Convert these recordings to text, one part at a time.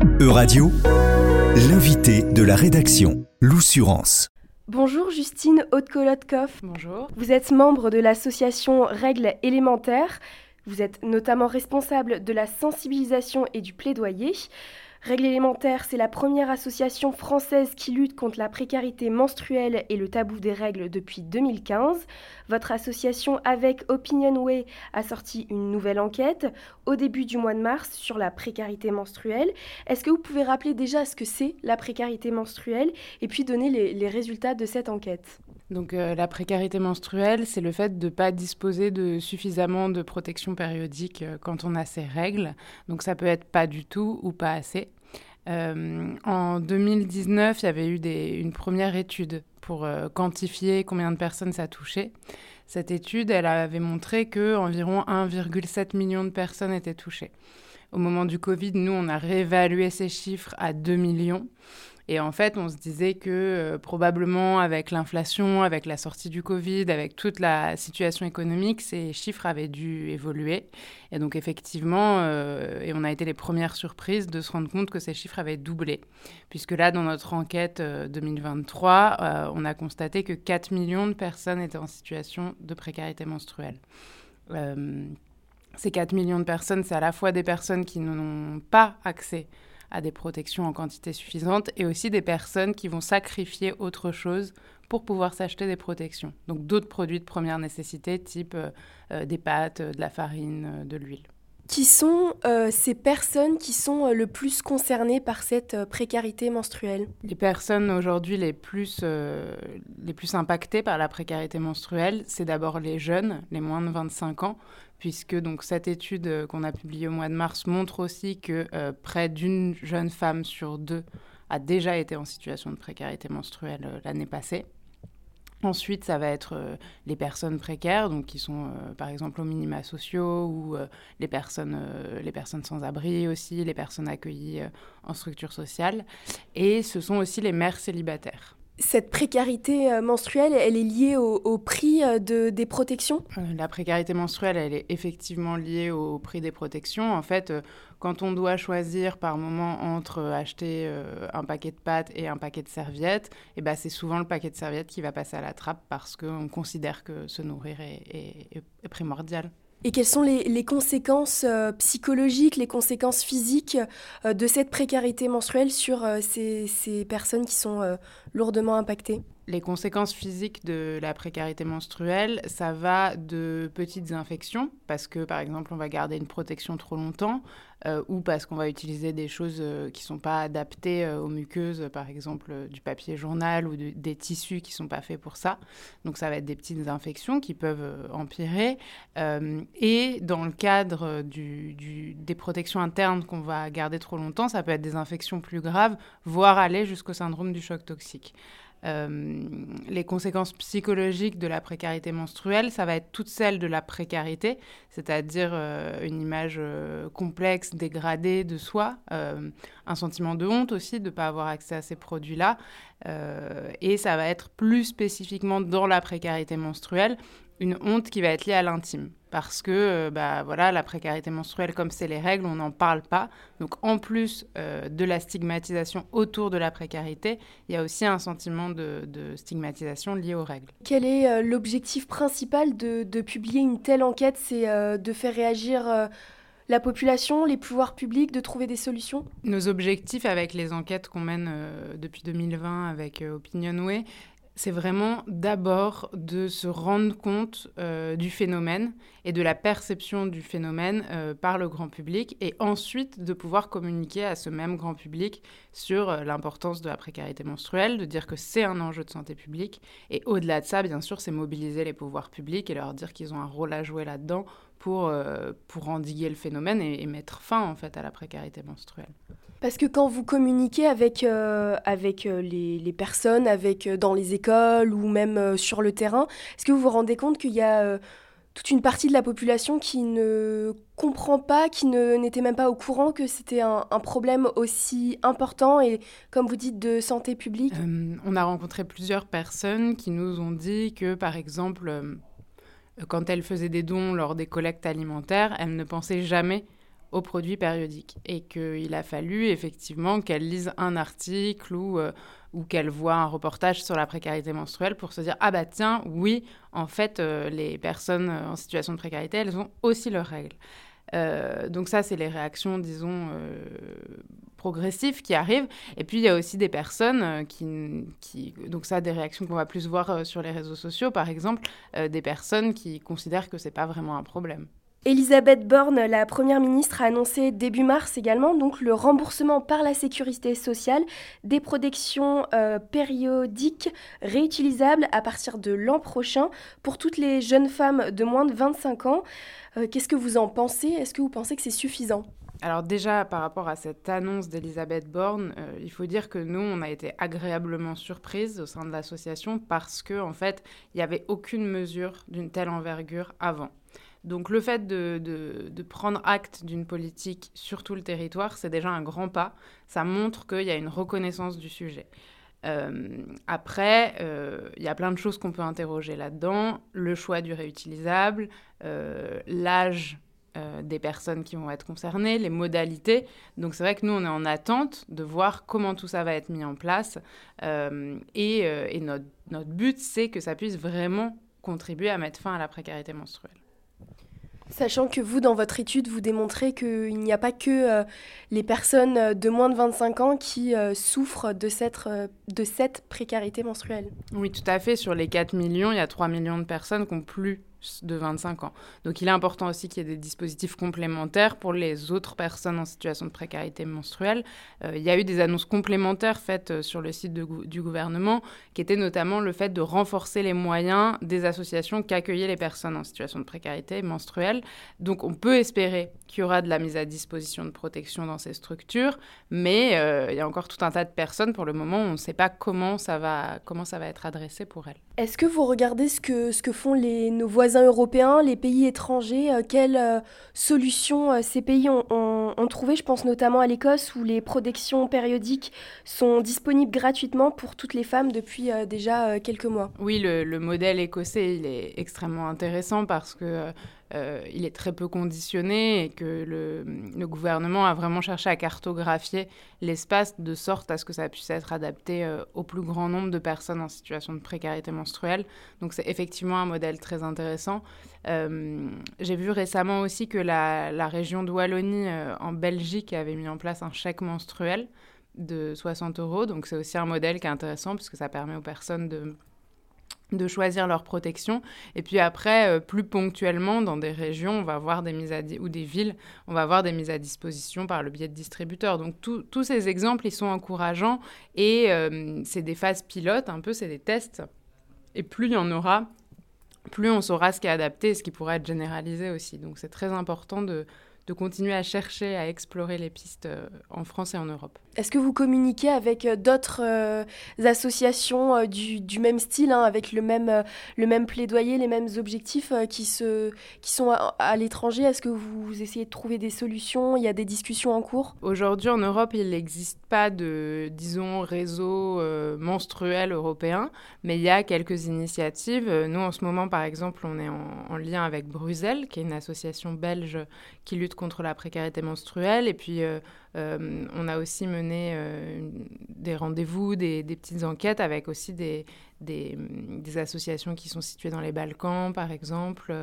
E-Radio, l'invité de la rédaction, l'Oussurance. Bonjour Justine Haute-Kolotkov. Bonjour. Vous êtes membre de l'association Règles élémentaires. Vous êtes notamment responsable de la sensibilisation et du plaidoyer. Règles élémentaires, c'est la première association française qui lutte contre la précarité menstruelle et le tabou des règles depuis 2015. Votre association avec Opinionway a sorti une nouvelle enquête au début du mois de mars sur la précarité menstruelle. Est-ce que vous pouvez rappeler déjà ce que c'est la précarité menstruelle et puis donner les, résultats de cette enquête? Donc euh, la précarité menstruelle, c'est le fait de ne pas disposer de suffisamment de protection périodique euh, quand on a ses règles. Donc ça peut être pas du tout ou pas assez. Euh, en 2019, il y avait eu une première étude pour quantifier combien de personnes ça touchait. Cette étude, elle avait montré que environ 1,7 million de personnes étaient touchées. Au moment du Covid, nous, on a réévalué ces chiffres à 2 millions. Et en fait, on se disait que euh, probablement avec l'inflation, avec la sortie du Covid, avec toute la situation économique, ces chiffres avaient dû évoluer. Et donc effectivement, euh, et on a été les premières surprises de se rendre compte que ces chiffres avaient doublé. Puisque là, dans notre enquête 2023, euh, on a constaté que 4 millions de personnes étaient en situation de précarité menstruelle. ces 4 millions de personnes, c'est à la fois des personnes qui n'ont pas accès à des protections en quantité suffisante et aussi des personnes qui vont sacrifier autre chose pour pouvoir s'acheter des protections. Donc d'autres produits de première nécessité type euh, euh, des pâtes, de la farine, de l'huile. Qui sont euh, ces personnes qui sont le plus concernées par cette précarité menstruelle? Les personnes aujourd'hui les plus, les plus impactées par la précarité menstruelle, c'est d'abord les jeunes, les moins de 25 ans, puisque donc cette étude euh, qu'on a publiée au mois de mars montre aussi que euh, près d'une jeune femme sur deux a déjà été en situation de précarité menstruelle euh, l'année passée. Ensuite, ça va être les personnes précaires, donc qui sont par exemple aux minima sociaux ou les, personnes, les personnes sans abri aussi, les personnes accueillies en structure sociale. Et ce sont aussi les mères célibataires cette précarité euh, menstruelle, elle est liée au, prix euh, de, des protections? Euh, La précarité menstruelle, elle est effectivement liée au prix des protections. En fait, quand on doit choisir par moment entre acheter un paquet de pâtes et un paquet de serviettes, et eh ben, c'est souvent le paquet de serviettes qui va passer à la trappe parce qu'on considère que se nourrir est primordial. Et quelles sont les, conséquences euh, psychologiques, les conséquences physiques euh, de cette précarité menstruelle sur euh, ces, ces, personnes qui sont lourdement impactées? Les conséquences physiques de la précarité menstruelle, ça va de petites infections, parce que par exemple on va garder une protection trop longtemps, euh, ou parce qu'on va utiliser des choses euh, qui ne sont pas adaptées euh, aux muqueuses, par exemple du papier journal ou des tissus qui ne sont pas faits pour ça. Donc ça va être des petites infections qui peuvent empirer. et dans le cadre des protections internes qu'on va garder trop longtemps, ça peut être des infections plus graves, voire aller jusqu'au syndrome du choc toxique. Euh, les conséquences psychologiques de la précarité menstruelle, ça va être toutes celles de la précarité, c'est-à-dire euh, une image euh, complexe, dégradée de soi, un sentiment de honte aussi de ne pas avoir accès à ces produits-là. et ça va être plus spécifiquement dans la précarité menstruelle, une honte qui va être liée à l'intime. Parce que euh, bah, voilà, la précarité menstruelle, comme c'est les règles, on n'en parle pas. Donc en plus euh, de la stigmatisation autour de la précarité, il y a aussi un sentiment de, stigmatisation lié aux règles. Quel est euh, l'objectif principal de, publier une telle enquête? C'est de faire réagir la population, les pouvoirs publics, de trouver des solutions? Nos objectifs avec les enquêtes qu'on mène depuis 2020 avec Opinionway, c'est vraiment d'abord de se rendre compte euh, du phénomène et de la perception du phénomène euh, par le grand public et ensuite de pouvoir communiquer à ce même grand public sur euh, l'importance de la précarité menstruelle, de dire que c'est un enjeu de santé publique et au-delà de ça, bien sûr, c'est mobiliser les pouvoirs publics et leur dire qu'ils ont un rôle à jouer là-dedans pour, pour endiguer le phénomène et, et mettre fin en fait à la précarité menstruelle. Parce que quand vous communiquez avec, euh, avec euh, les, les, personnes, avec, euh, dans les écoles ou même sur le terrain, est-ce que vous vous rendez compte qu'il y a toute une partie de la population qui ne comprend pas, qui n'était même pas au courant que c'était un, un, problème aussi important et, comme vous dites, de santé publique? On a rencontré plusieurs personnes qui nous ont dit que, par exemple, quand elles faisaient des dons lors des collectes alimentaires, elles ne pensaient jamais aux produits périodiques et qu'il a fallu effectivement qu'elle lise un article ou, euh, ou qu'elle voit un reportage sur la précarité menstruelle pour se dire ah bah tiens oui en fait euh, les personnes en situation de précarité elles ont aussi leurs règles. Euh, donc ça c'est les réactions disons progressives qui arrivent. Et puis il y a aussi des personnes qui, qui donc ça des réactions qu'on va plus voir sur les réseaux sociaux par exemple des personnes qui considèrent que c'est pas vraiment un problème Elisabeth Borne, la Première ministre, a annoncé début mars également donc le remboursement par la sécurité sociale des protections euh, périodiques réutilisables à partir de l'an prochain pour toutes les jeunes femmes de moins de 25 ans. Euh, qu'est-ce que vous en pensez? Est-ce que vous pensez que c'est suffisant? Alors déjà, par rapport à cette annonce d'Elisabeth Borne, euh, il faut dire que nous, on a été agréablement surprises au sein de l'association parce que en fait, il n'y avait aucune mesure d'une telle envergure avant. Donc le fait de, prendre acte d'une politique sur tout le territoire, c'est déjà un grand pas. Ça montre qu'il y a une reconnaissance du sujet. Euh, après, euh, il y a plein de choses qu'on peut interroger là-dedans. Le choix du réutilisable, euh, l'âge des personnes qui vont être concernées, les modalités. Donc c'est vrai que nous, on est en attente de voir comment tout ça va être mis en place. et, notre, notre but, c'est que ça puisse vraiment contribuer à mettre fin à la précarité menstruelle. Sachant que vous, dans votre étude, vous démontrez qu'il n'y a pas que euh, les personnes euh, de moins de 25 ans qui euh, souffrent de cette, de cette précarité menstruelle. Oui, tout à fait. Sur les 4 millions, il y a 3 millions de personnes qui n'ont plus de 25 ans. Donc il est important aussi qu'il y ait des dispositifs complémentaires pour les autres personnes en situation de précarité menstruelle. Euh, il y a eu des annonces complémentaires faites euh, sur le site du gouvernement, qui étaient notamment le fait de renforcer les moyens des associations qui accueillaient les personnes en situation de précarité menstruelle. Donc on peut espérer qu'il y aura de la mise à disposition de protection dans ces structures, mais euh, il y a encore tout un tas de personnes pour le moment, on ne sait pas comment ça va, comment ça va être adressé pour elles. Est-ce que vous regardez ce que, ce que font les, nos voisins européens, les pays étrangers, euh, quelles euh, solutions euh, ces pays ont, trouvé? Je pense notamment à l'Écosse où les protections périodiques sont disponibles gratuitement pour toutes les femmes depuis déjà quelques mois. Oui, le, le, modèle écossais, est extrêmement intéressant parce que euh, il est très peu conditionné et que le, gouvernement a vraiment cherché à cartographier l'espace de sorte à ce que ça puisse être adapté euh, au plus grand nombre de personnes en situation de précarité menstruelle. Donc c'est effectivement un modèle très intéressant. Euh, j'ai vu récemment aussi que la, la région de Wallonie en Belgique avait mis en place un chèque menstruel de 60 euros. Donc c'est aussi un modèle qui est intéressant puisque ça permet aux personnes de de choisir leur protection. Et puis après, euh, plus ponctuellement, dans des régions, on va avoir des mises à ou des villes, on va avoir des mises à disposition par le biais de distributeurs. Donc tous ces exemples, ils sont encourageants et euh, c'est des phases pilotes, un peu, c'est des tests. Et plus il y en aura, plus on saura ce qui est adapté et ce qui pourrait être généralisé aussi. Donc c'est très important de, de continuer à chercher, à explorer les pistes euh, en France et en Europe. Est-ce que vous communiquez avec euh, d'autres euh, associations du, même style, hein, avec le même, le même plaidoyer, les mêmes objectifs qui, se, qui sont à, l'étranger? Est-ce que vous essayez de trouver des solutions? Il y a des discussions en cours? Aujourd'hui en Europe, il n'existe pas de, disons, réseau menstruel européen, mais il y a quelques initiatives. Nous, en ce moment, par exemple, on est en, en lien avec Bruxelles, qui est une association belge qui lutte contre la précarité menstruelle. Et puis, euh, euh, on a aussi mené euh, des rendez-vous, des, petites enquêtes avec aussi des, des, associations qui sont situées dans les Balkans, par exemple,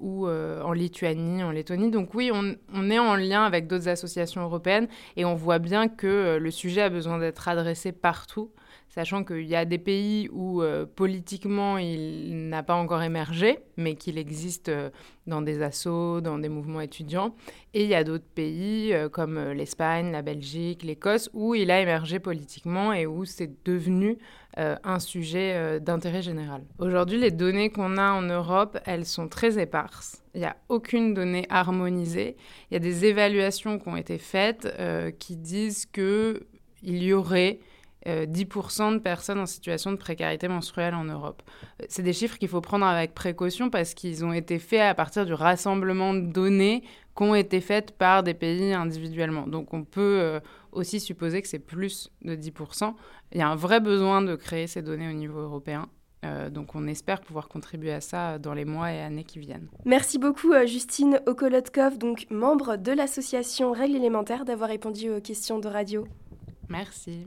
ou en Lituanie, en Lettonie. Donc oui, on, est en lien avec d'autres associations européennes et on voit bien que le sujet a besoin d'être adressé partout sachant qu'il y a des pays où euh, politiquement il n'a pas encore émergé, mais qu'il existe euh, dans des assauts, dans des mouvements étudiants. Et il y a d'autres pays euh, comme l'Espagne, la Belgique, l'Écosse, où il a émergé politiquement et où c'est devenu un sujet d'intérêt général. Aujourd'hui, les données qu'on a en Europe, elles sont très éparses. Il n'y a aucune donnée harmonisée. Il y a des évaluations qui ont été faites qui disent qu'il y aurait 10% euh, de personnes en situation de précarité menstruelle en Europe. Euh, c'est des chiffres qu'il faut prendre avec précaution parce qu'ils ont été faits à partir du rassemblement de données qui ont été faites par des pays individuellement. Donc on peut euh, aussi supposer que c'est plus de 10%. Il y a un vrai besoin de créer ces données au niveau européen. donc on espère pouvoir contribuer à ça dans les mois et années qui viennent. Merci beaucoup Justine Okolotkov, donc membre de l'association Règles élémentaires, d'avoir répondu aux questions de radio. Merci.